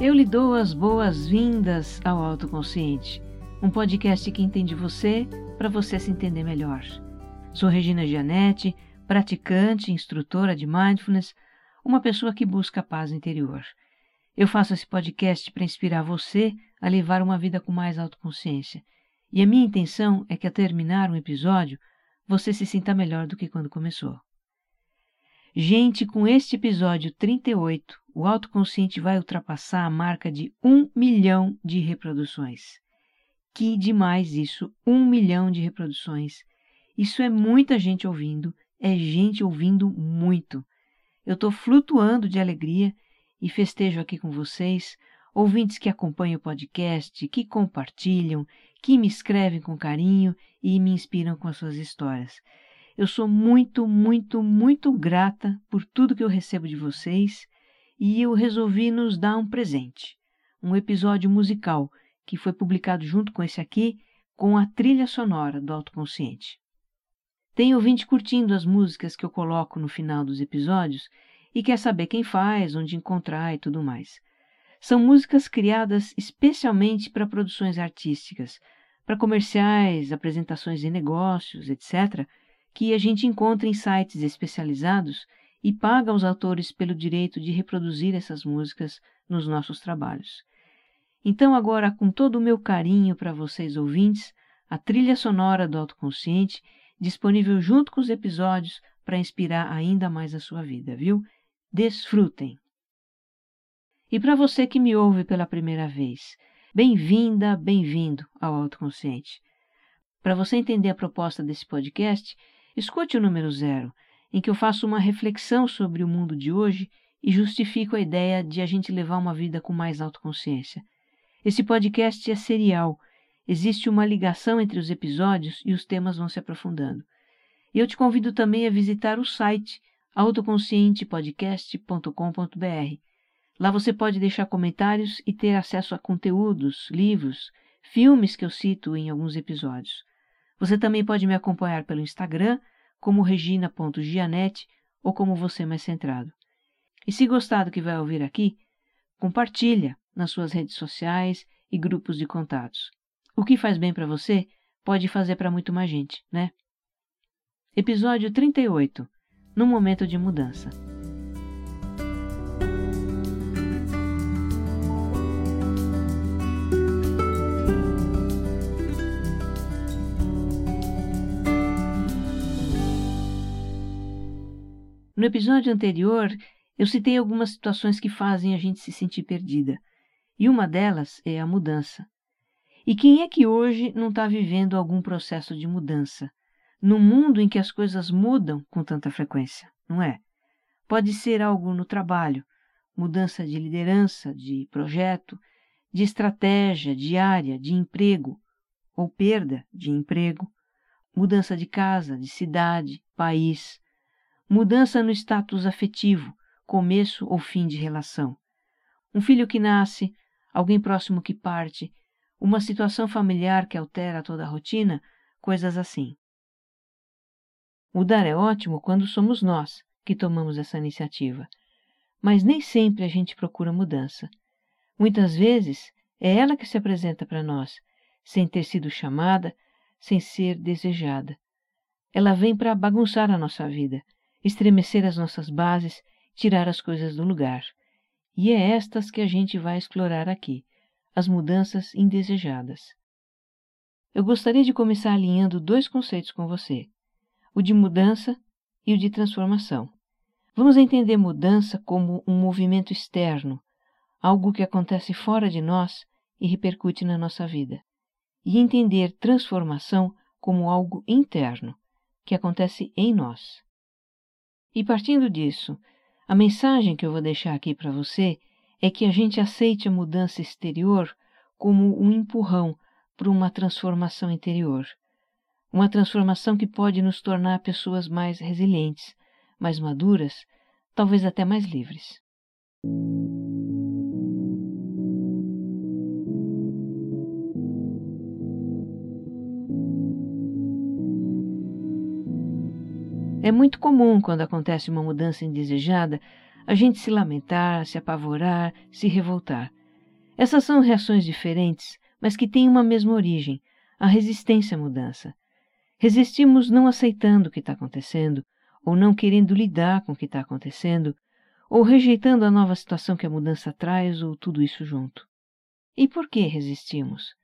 Eu lhe dou as boas-vindas ao Autoconsciente, um podcast que entende você para você se entender melhor. Sou Regina Gianetti, praticante, instrutora de mindfulness, uma pessoa que busca paz interior. Eu faço esse podcast para inspirar você a levar uma vida com mais autoconsciência. E a minha intenção é que ao terminar um episódio, você se sinta melhor do que quando começou. Gente, com este episódio 38, o autoconsciente vai ultrapassar a marca de um milhão de reproduções. Que demais isso! Um milhão de reproduções. Isso é muita gente ouvindo, é gente ouvindo muito. Eu estou flutuando de alegria e festejo aqui com vocês, ouvintes que acompanham o podcast, que compartilham, que me escrevem com carinho e me inspiram com as suas histórias. Eu sou muito, muito, muito grata por tudo que eu recebo de vocês e eu resolvi nos dar um presente, um episódio musical que foi publicado junto com esse aqui, com a trilha sonora do Autoconsciente. Tem ouvinte curtindo as músicas que eu coloco no final dos episódios e quer saber quem faz, onde encontrar e tudo mais. São músicas criadas especialmente para produções artísticas, para comerciais, apresentações de negócios, etc., que a gente encontra em sites especializados e paga aos autores pelo direito de reproduzir essas músicas nos nossos trabalhos. Então, agora, com todo o meu carinho para vocês ouvintes, a trilha sonora do autoconsciente, disponível junto com os episódios para inspirar ainda mais a sua vida, viu? Desfrutem! E para você que me ouve pela primeira vez, bem-vinda, bem-vindo ao Autoconsciente. Para você entender a proposta desse podcast, Escute o número zero, em que eu faço uma reflexão sobre o mundo de hoje e justifico a ideia de a gente levar uma vida com mais autoconsciência. Esse podcast é serial, existe uma ligação entre os episódios e os temas vão se aprofundando. E eu te convido também a visitar o site autoconscientepodcast.com.br. Lá você pode deixar comentários e ter acesso a conteúdos, livros, filmes que eu cito em alguns episódios. Você também pode me acompanhar pelo Instagram, como regina.gianete ou como você mais centrado. E se gostar do que vai ouvir aqui, compartilha nas suas redes sociais e grupos de contatos. O que faz bem para você pode fazer para muito mais gente, né? Episódio 38 No momento de mudança. No episódio anterior, eu citei algumas situações que fazem a gente se sentir perdida, e uma delas é a mudança. E quem é que hoje não está vivendo algum processo de mudança? No mundo em que as coisas mudam com tanta frequência, não é? Pode ser algo no trabalho, mudança de liderança, de projeto, de estratégia, de área, de emprego, ou perda de emprego, mudança de casa, de cidade, país, mudança no status afetivo, começo ou fim de relação. Um filho que nasce, alguém próximo que parte, uma situação familiar que altera toda a rotina, coisas assim. Mudar é ótimo quando somos nós que tomamos essa iniciativa, mas nem sempre a gente procura mudança. Muitas vezes é ela que se apresenta para nós, sem ter sido chamada, sem ser desejada. Ela vem para bagunçar a nossa vida estremecer as nossas bases, tirar as coisas do lugar. E é estas que a gente vai explorar aqui, as mudanças indesejadas. Eu gostaria de começar alinhando dois conceitos com você: o de mudança e o de transformação. Vamos entender mudança como um movimento externo, algo que acontece fora de nós e repercute na nossa vida, e entender transformação como algo interno, que acontece em nós. E partindo disso, a mensagem que eu vou deixar aqui para você é que a gente aceite a mudança exterior como um empurrão para uma transformação interior. Uma transformação que pode nos tornar pessoas mais resilientes, mais maduras, talvez até mais livres. É muito comum, quando acontece uma mudança indesejada, a gente se lamentar, se apavorar, se revoltar. Essas são reações diferentes, mas que têm uma mesma origem, a resistência à mudança. Resistimos não aceitando o que está acontecendo, ou não querendo lidar com o que está acontecendo, ou rejeitando a nova situação que a mudança traz, ou tudo isso junto. E por que resistimos?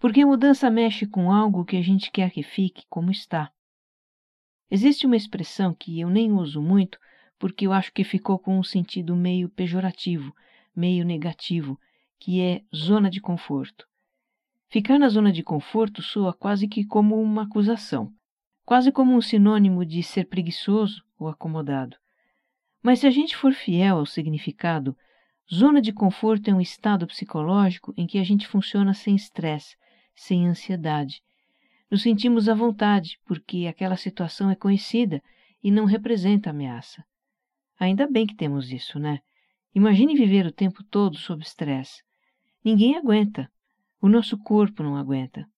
Porque a mudança mexe com algo que a gente quer que fique como está. Existe uma expressão que eu nem uso muito porque eu acho que ficou com um sentido meio pejorativo, meio negativo, que é zona de conforto. Ficar na zona de conforto soa quase que como uma acusação, quase como um sinônimo de ser preguiçoso ou acomodado. Mas se a gente for fiel ao significado, zona de conforto é um estado psicológico em que a gente funciona sem estresse, sem ansiedade. Nos sentimos à vontade porque aquela situação é conhecida e não representa ameaça. Ainda bem que temos isso, né? Imagine viver o tempo todo sob estresse. Ninguém aguenta. O nosso corpo não aguenta.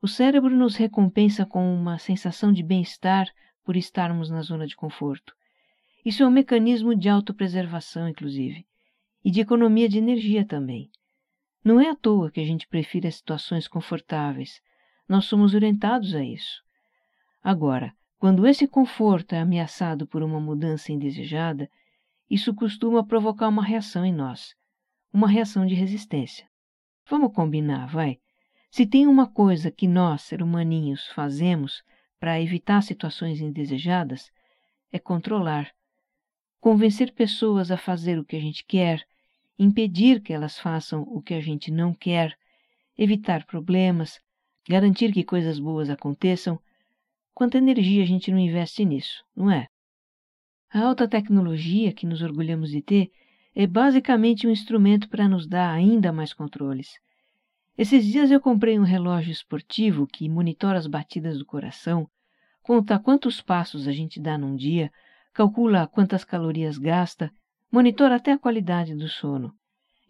O cérebro nos recompensa com uma sensação de bem-estar por estarmos na zona de conforto. Isso é um mecanismo de autopreservação, inclusive, e de economia de energia também. Não é à toa que a gente prefere as situações confortáveis. Nós somos orientados a isso. Agora, quando esse conforto é ameaçado por uma mudança indesejada, isso costuma provocar uma reação em nós, uma reação de resistência. Vamos combinar, vai? Se tem uma coisa que nós, ser humaninhos, fazemos para evitar situações indesejadas, é controlar. Convencer pessoas a fazer o que a gente quer, impedir que elas façam o que a gente não quer, evitar problemas, garantir que coisas boas aconteçam. Quanta energia a gente não investe nisso, não é? A alta tecnologia que nos orgulhamos de ter é basicamente um instrumento para nos dar ainda mais controles. Esses dias eu comprei um relógio esportivo que monitora as batidas do coração, conta quantos passos a gente dá num dia, calcula quantas calorias gasta, monitora até a qualidade do sono.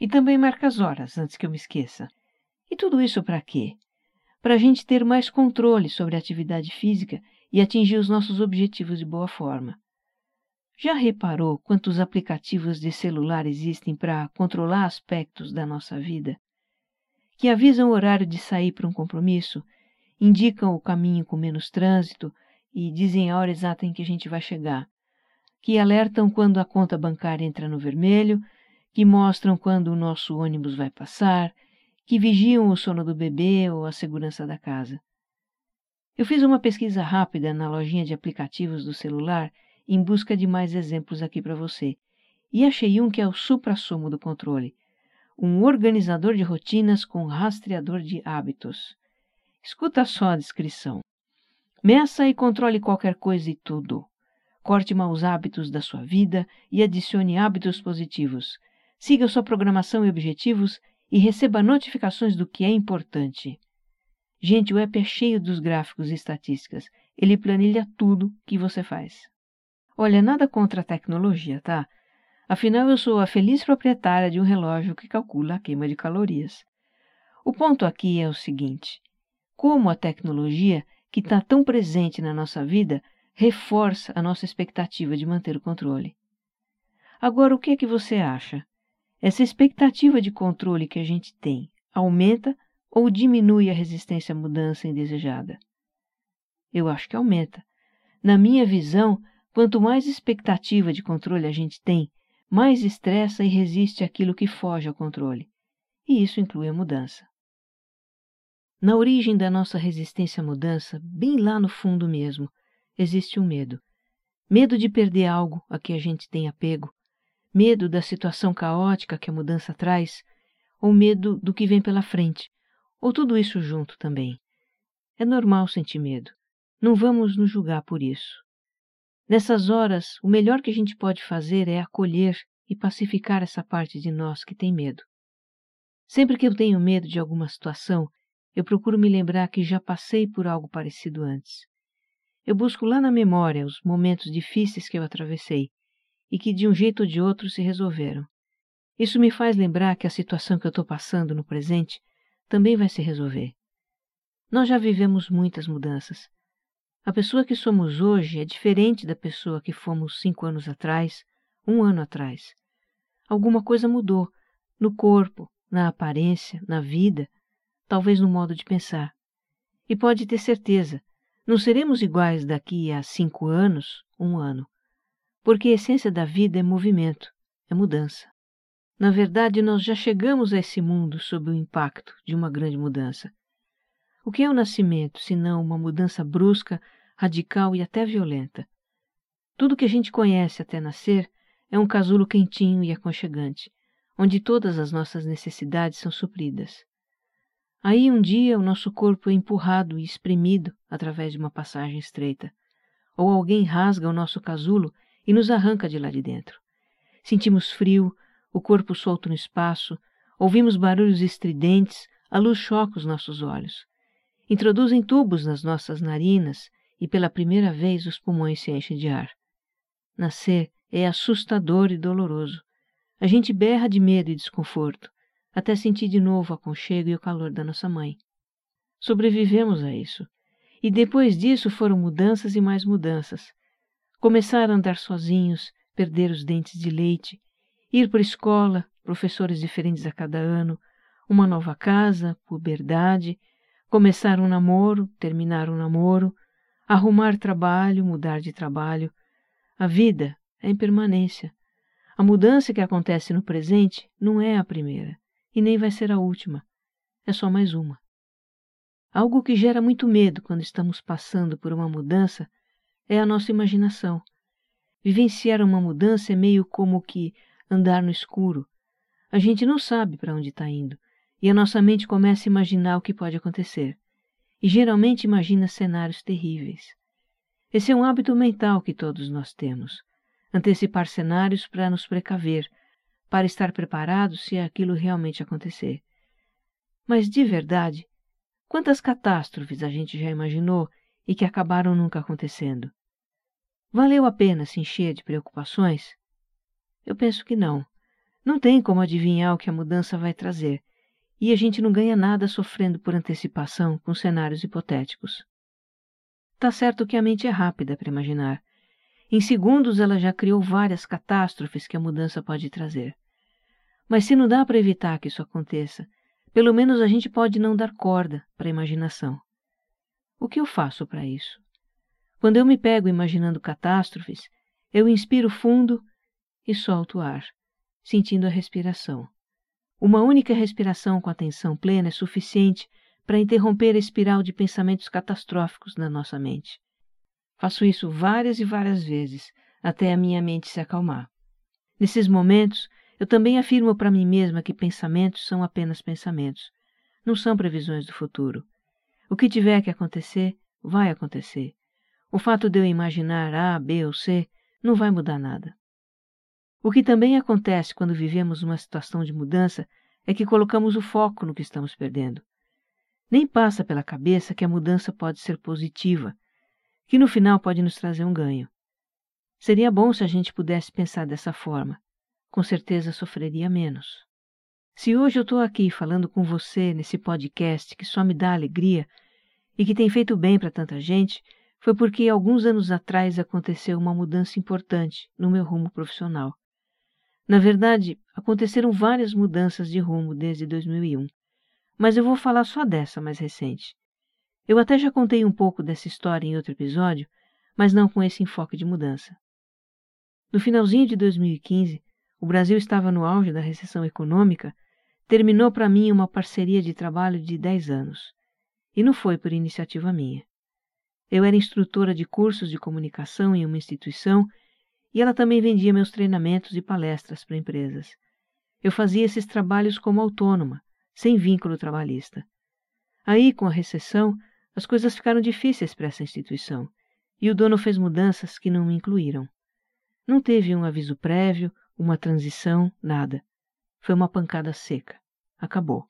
E também marca as horas, antes que eu me esqueça. E tudo isso para quê? Para a gente ter mais controle sobre a atividade física e atingir os nossos objetivos de boa forma. Já reparou quantos aplicativos de celular existem para controlar aspectos da nossa vida? que avisam o horário de sair para um compromisso, indicam o caminho com menos trânsito e dizem a hora exata em que a gente vai chegar, que alertam quando a conta bancária entra no vermelho, que mostram quando o nosso ônibus vai passar, que vigiam o sono do bebê ou a segurança da casa. Eu fiz uma pesquisa rápida na lojinha de aplicativos do celular em busca de mais exemplos aqui para você, e achei um que é o supra-sumo do controle, um organizador de rotinas com rastreador de hábitos. Escuta só a descrição. Meça e controle qualquer coisa e tudo. Corte maus hábitos da sua vida e adicione hábitos positivos. Siga sua programação e objetivos e receba notificações do que é importante. Gente, o app é cheio dos gráficos e estatísticas. Ele planilha tudo que você faz. Olha, nada contra a tecnologia, tá? Afinal, eu sou a feliz proprietária de um relógio que calcula a queima de calorias. O ponto aqui é o seguinte: como a tecnologia, que está tão presente na nossa vida, reforça a nossa expectativa de manter o controle. Agora, o que é que você acha? Essa expectativa de controle que a gente tem aumenta ou diminui a resistência à mudança indesejada? Eu acho que aumenta. Na minha visão, quanto mais expectativa de controle a gente tem, mais estressa e resiste àquilo que foge ao controle. E isso inclui a mudança. Na origem da nossa resistência à mudança, bem lá no fundo mesmo, existe o um medo. Medo de perder algo a que a gente tem apego, medo da situação caótica que a mudança traz, ou medo do que vem pela frente, ou tudo isso junto também. É normal sentir medo. Não vamos nos julgar por isso. Nessas horas, o melhor que a gente pode fazer é acolher e pacificar essa parte de nós que tem medo. Sempre que eu tenho medo de alguma situação, eu procuro me lembrar que já passei por algo parecido antes. Eu busco lá na memória os momentos difíceis que eu atravessei e que de um jeito ou de outro se resolveram. Isso me faz lembrar que a situação que eu estou passando no presente também vai se resolver. Nós já vivemos muitas mudanças a pessoa que somos hoje é diferente da pessoa que fomos cinco anos atrás, um ano atrás. Alguma coisa mudou no corpo, na aparência, na vida, talvez no modo de pensar. E pode ter certeza, não seremos iguais daqui a cinco anos, um ano, porque a essência da vida é movimento, é mudança. Na verdade, nós já chegamos a esse mundo sob o impacto de uma grande mudança. O que é o nascimento, senão uma mudança brusca, radical e até violenta? Tudo que a gente conhece até nascer é um casulo quentinho e aconchegante, onde todas as nossas necessidades são supridas. Aí um dia o nosso corpo é empurrado e espremido através de uma passagem estreita, ou alguém rasga o nosso casulo e nos arranca de lá de dentro. Sentimos frio, o corpo solto no espaço, ouvimos barulhos estridentes, a luz choca os nossos olhos. Introduzem tubos nas nossas narinas e pela primeira vez os pulmões se enchem de ar. Nascer é assustador e doloroso. A gente berra de medo e desconforto, até sentir de novo o aconchego e o calor da nossa mãe. Sobrevivemos a isso. E depois disso foram mudanças e mais mudanças. Começar a andar sozinhos, perder os dentes de leite, ir para a escola, professores diferentes a cada ano, uma nova casa, puberdade, começar um namoro, terminar um namoro, arrumar trabalho, mudar de trabalho. A vida é impermanência. A mudança que acontece no presente não é a primeira e nem vai ser a última. É só mais uma. Algo que gera muito medo quando estamos passando por uma mudança é a nossa imaginação. Vivenciar uma mudança é meio como que andar no escuro. A gente não sabe para onde está indo e a nossa mente começa a imaginar o que pode acontecer. E geralmente imagina cenários terríveis. Esse é um hábito mental que todos nós temos. Antecipar cenários para nos precaver, para estar preparados se aquilo realmente acontecer. Mas de verdade, quantas catástrofes a gente já imaginou e que acabaram nunca acontecendo? Valeu a pena se encher de preocupações? Eu penso que não. Não tem como adivinhar o que a mudança vai trazer, e a gente não ganha nada sofrendo por antecipação com cenários hipotéticos. Tá certo que a mente é rápida para imaginar. Em segundos ela já criou várias catástrofes que a mudança pode trazer. Mas se não dá para evitar que isso aconteça, pelo menos a gente pode não dar corda para a imaginação. O que eu faço para isso? Quando eu me pego imaginando catástrofes, eu inspiro fundo e solto o ar, sentindo a respiração. Uma única respiração com atenção plena é suficiente para interromper a espiral de pensamentos catastróficos na nossa mente. Faço isso várias e várias vezes, até a minha mente se acalmar. Nesses momentos, eu também afirmo para mim mesma que pensamentos são apenas pensamentos, não são previsões do futuro. O que tiver que acontecer, vai acontecer. O fato de eu imaginar A, B ou C não vai mudar nada. O que também acontece quando vivemos uma situação de mudança é que colocamos o foco no que estamos perdendo. Nem passa pela cabeça que a mudança pode ser positiva, que no final pode nos trazer um ganho. Seria bom se a gente pudesse pensar dessa forma. Com certeza sofreria menos. Se hoje eu estou aqui falando com você nesse podcast que só me dá alegria e que tem feito bem para tanta gente, foi porque alguns anos atrás aconteceu uma mudança importante no meu rumo profissional. Na verdade, aconteceram várias mudanças de rumo desde 2001, mas eu vou falar só dessa mais recente. Eu até já contei um pouco dessa história em outro episódio, mas não com esse enfoque de mudança. No finalzinho de 2015, o Brasil estava no auge da recessão econômica, terminou para mim uma parceria de trabalho de 10 anos. E não foi por iniciativa minha. Eu era instrutora de cursos de comunicação em uma instituição e ela também vendia meus treinamentos e palestras para empresas. Eu fazia esses trabalhos como autônoma, sem vínculo trabalhista. Aí, com a recessão, as coisas ficaram difíceis para essa instituição e o dono fez mudanças que não me incluíram. Não teve um aviso prévio, uma transição, nada. Foi uma pancada seca. Acabou.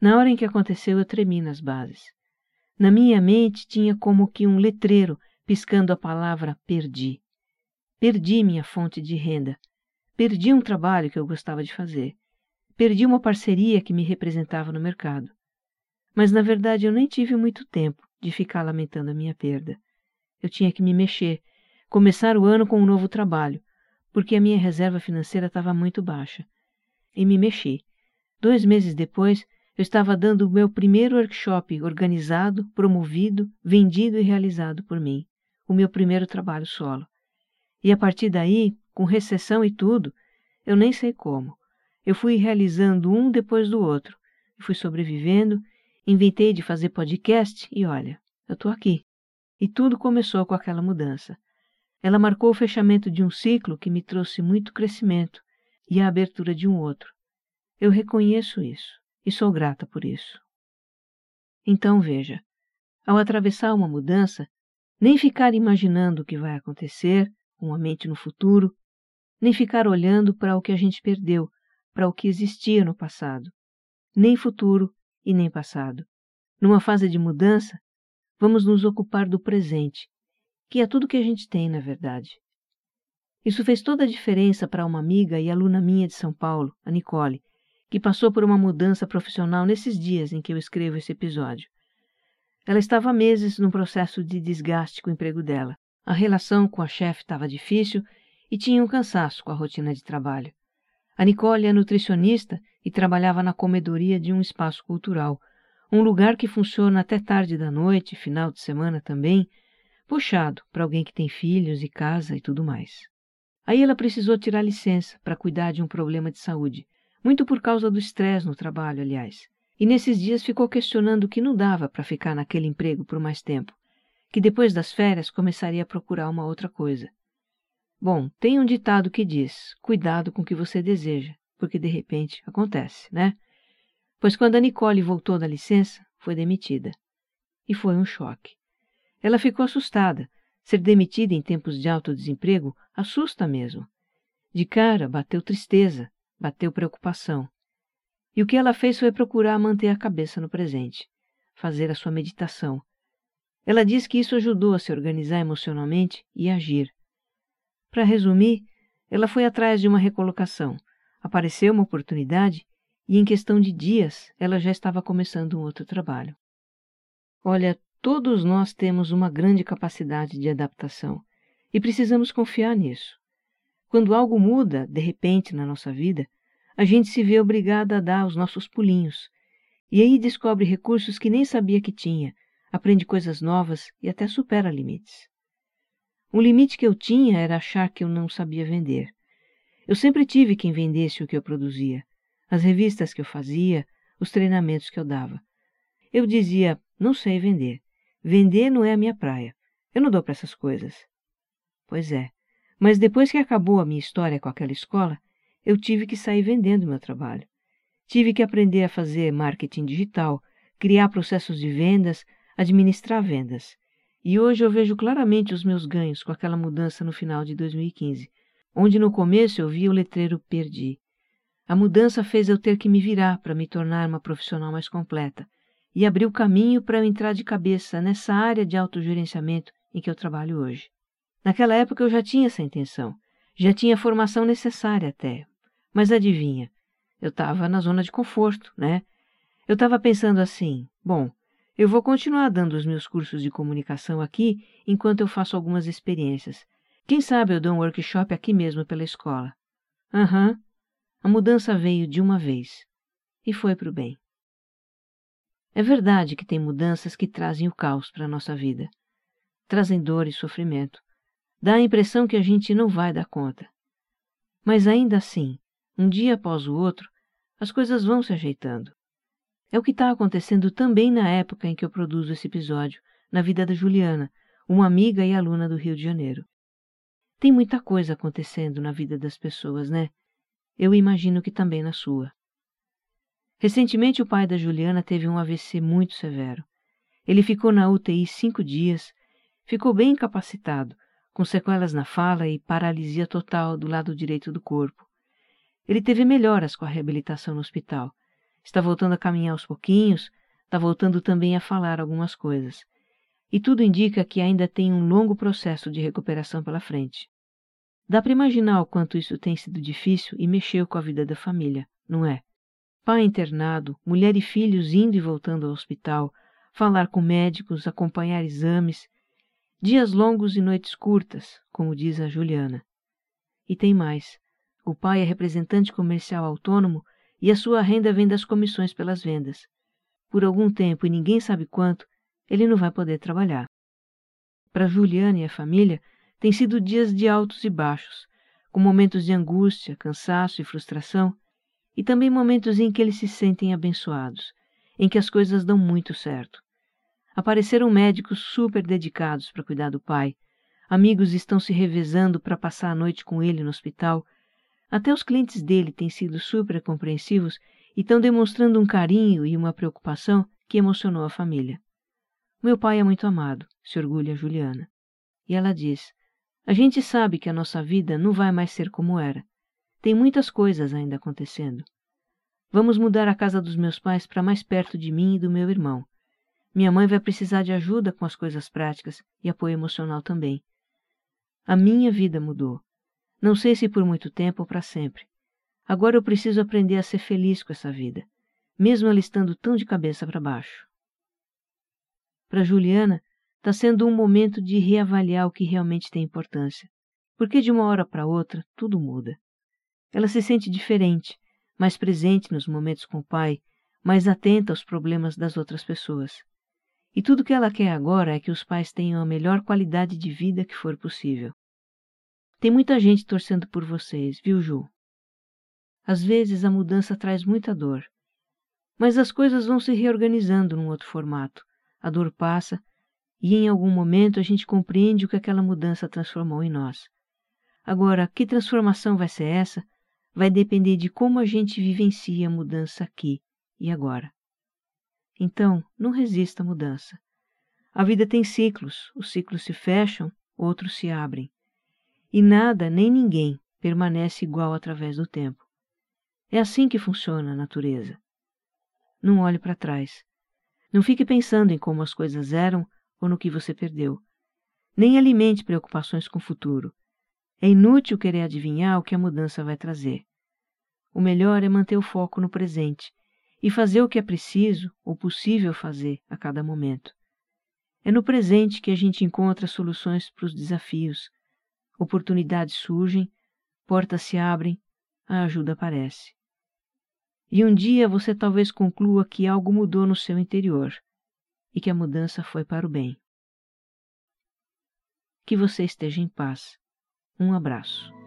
Na hora em que aconteceu, eu tremi nas bases. Na minha mente tinha como que um letreiro piscando a palavra perdi. Perdi minha fonte de renda. Perdi um trabalho que eu gostava de fazer. Perdi uma parceria que me representava no mercado. Mas na verdade eu nem tive muito tempo de ficar lamentando a minha perda. Eu tinha que me mexer, começar o ano com um novo trabalho, porque a minha reserva financeira estava muito baixa. E me mexi. Dois meses depois, eu estava dando o meu primeiro workshop organizado, promovido, vendido e realizado por mim, o meu primeiro trabalho solo. E a partir daí, com recessão e tudo, eu nem sei como, eu fui realizando um depois do outro, fui sobrevivendo, inventei de fazer podcast e olha, eu estou aqui. E tudo começou com aquela mudança. Ela marcou o fechamento de um ciclo que me trouxe muito crescimento e a abertura de um outro. Eu reconheço isso e sou grata por isso. Então veja, ao atravessar uma mudança, nem ficar imaginando o que vai acontecer, com a mente no futuro, nem ficar olhando para o que a gente perdeu, para o que existia no passado, nem futuro e nem passado. Numa fase de mudança, vamos nos ocupar do presente, que é tudo que a gente tem, na verdade. Isso fez toda a diferença para uma amiga e aluna minha de São Paulo, a Nicole, que passou por uma mudança profissional nesses dias em que eu escrevo esse episódio. Ela estava há meses num processo de desgaste com o emprego dela. A relação com a chefe estava difícil e tinha um cansaço com a rotina de trabalho. A Nicole é nutricionista e trabalhava na comedoria de um espaço cultural, um lugar que funciona até tarde da noite, final de semana também, puxado para alguém que tem filhos e casa e tudo mais. Aí ela precisou tirar licença para cuidar de um problema de saúde muito por causa do estresse no trabalho, aliás. E nesses dias ficou questionando que não dava para ficar naquele emprego por mais tempo, que depois das férias começaria a procurar uma outra coisa. Bom, tem um ditado que diz: cuidado com o que você deseja, porque de repente acontece, né? Pois quando a Nicole voltou da licença, foi demitida. E foi um choque. Ela ficou assustada. Ser demitida em tempos de alto desemprego assusta mesmo. De cara, bateu tristeza, bateu preocupação. E o que ela fez foi procurar manter a cabeça no presente, fazer a sua meditação. Ela diz que isso ajudou a se organizar emocionalmente e agir. Para resumir, ela foi atrás de uma recolocação, apareceu uma oportunidade e, em questão de dias, ela já estava começando um outro trabalho. Olha, todos nós temos uma grande capacidade de adaptação e precisamos confiar nisso. Quando algo muda, de repente, na nossa vida, a gente se vê obrigada a dar os nossos pulinhos. E aí descobre recursos que nem sabia que tinha, aprende coisas novas e até supera limites. Um limite que eu tinha era achar que eu não sabia vender. Eu sempre tive quem vendesse o que eu produzia, as revistas que eu fazia, os treinamentos que eu dava. Eu dizia, não sei vender. Vender não é a minha praia. Eu não dou para essas coisas. Pois é, mas depois que acabou a minha história com aquela escola, eu tive que sair vendendo meu trabalho. Tive que aprender a fazer marketing digital, criar processos de vendas, administrar vendas. E hoje eu vejo claramente os meus ganhos com aquela mudança no final de 2015, onde no começo eu via o letreiro Perdi. A mudança fez eu ter que me virar para me tornar uma profissional mais completa e abriu caminho para eu entrar de cabeça nessa área de autogerenciamento em que eu trabalho hoje. Naquela época eu já tinha essa intenção, já tinha a formação necessária até. Mas adivinha, eu estava na zona de conforto, né? Eu estava pensando assim: bom, eu vou continuar dando os meus cursos de comunicação aqui enquanto eu faço algumas experiências. Quem sabe eu dou um workshop aqui mesmo pela escola. Aham. Uhum. A mudança veio de uma vez. E foi para o bem. É verdade que tem mudanças que trazem o caos para a nossa vida. Trazem dor e sofrimento. Dá a impressão que a gente não vai dar conta. Mas ainda assim, um dia após o outro, as coisas vão se ajeitando. É o que está acontecendo também na época em que eu produzo esse episódio, na vida da Juliana, uma amiga e aluna do Rio de Janeiro. Tem muita coisa acontecendo na vida das pessoas, né? Eu imagino que também na sua. Recentemente, o pai da Juliana teve um AVC muito severo. Ele ficou na UTI cinco dias, ficou bem incapacitado, com sequelas na fala e paralisia total do lado direito do corpo. Ele teve melhoras com a reabilitação no hospital. Está voltando a caminhar aos pouquinhos, está voltando também a falar algumas coisas. E tudo indica que ainda tem um longo processo de recuperação pela frente. Dá para imaginar o quanto isso tem sido difícil e mexeu com a vida da família, não é? Pai internado, mulher e filhos indo e voltando ao hospital, falar com médicos, acompanhar exames, Dias longos e noites curtas, como diz a Juliana. E tem mais. O pai é representante comercial autônomo e a sua renda vem das comissões pelas vendas. Por algum tempo, e ninguém sabe quanto, ele não vai poder trabalhar. Para Juliana e a família, têm sido dias de altos e baixos, com momentos de angústia, cansaço e frustração, e também momentos em que eles se sentem abençoados, em que as coisas dão muito certo. Apareceram médicos super dedicados para cuidar do pai, amigos estão se revezando para passar a noite com ele no hospital, até os clientes dele têm sido super compreensivos e estão demonstrando um carinho e uma preocupação que emocionou a família. Meu pai é muito amado, se orgulha Juliana. E ela diz: A gente sabe que a nossa vida não vai mais ser como era. Tem muitas coisas ainda acontecendo. Vamos mudar a casa dos meus pais para mais perto de mim e do meu irmão. Minha mãe vai precisar de ajuda com as coisas práticas e apoio emocional também. A minha vida mudou. Não sei se por muito tempo ou para sempre. Agora eu preciso aprender a ser feliz com essa vida, mesmo ela estando tão de cabeça para baixo. Para Juliana, está sendo um momento de reavaliar o que realmente tem importância, porque de uma hora para outra tudo muda. Ela se sente diferente, mais presente nos momentos com o pai, mais atenta aos problemas das outras pessoas. E tudo que ela quer agora é que os pais tenham a melhor qualidade de vida que for possível. Tem muita gente torcendo por vocês, viu, Ju? Às vezes a mudança traz muita dor, mas as coisas vão se reorganizando num outro formato a dor passa e em algum momento a gente compreende o que aquela mudança transformou em nós. Agora, que transformação vai ser essa? Vai depender de como a gente vivencia a mudança aqui e agora. Então, não resista à mudança. A vida tem ciclos, os ciclos se fecham, outros se abrem. E nada nem ninguém permanece igual através do tempo. É assim que funciona a natureza. Não olhe para trás. Não fique pensando em como as coisas eram ou no que você perdeu. Nem alimente preocupações com o futuro. É inútil querer adivinhar o que a mudança vai trazer. O melhor é manter o foco no presente e fazer o que é preciso ou possível fazer a cada momento. É no presente que a gente encontra soluções para os desafios. Oportunidades surgem, portas se abrem, a ajuda aparece e um dia você talvez conclua que algo mudou no seu interior e que a mudança foi para o bem. Que você esteja em paz. Um abraço.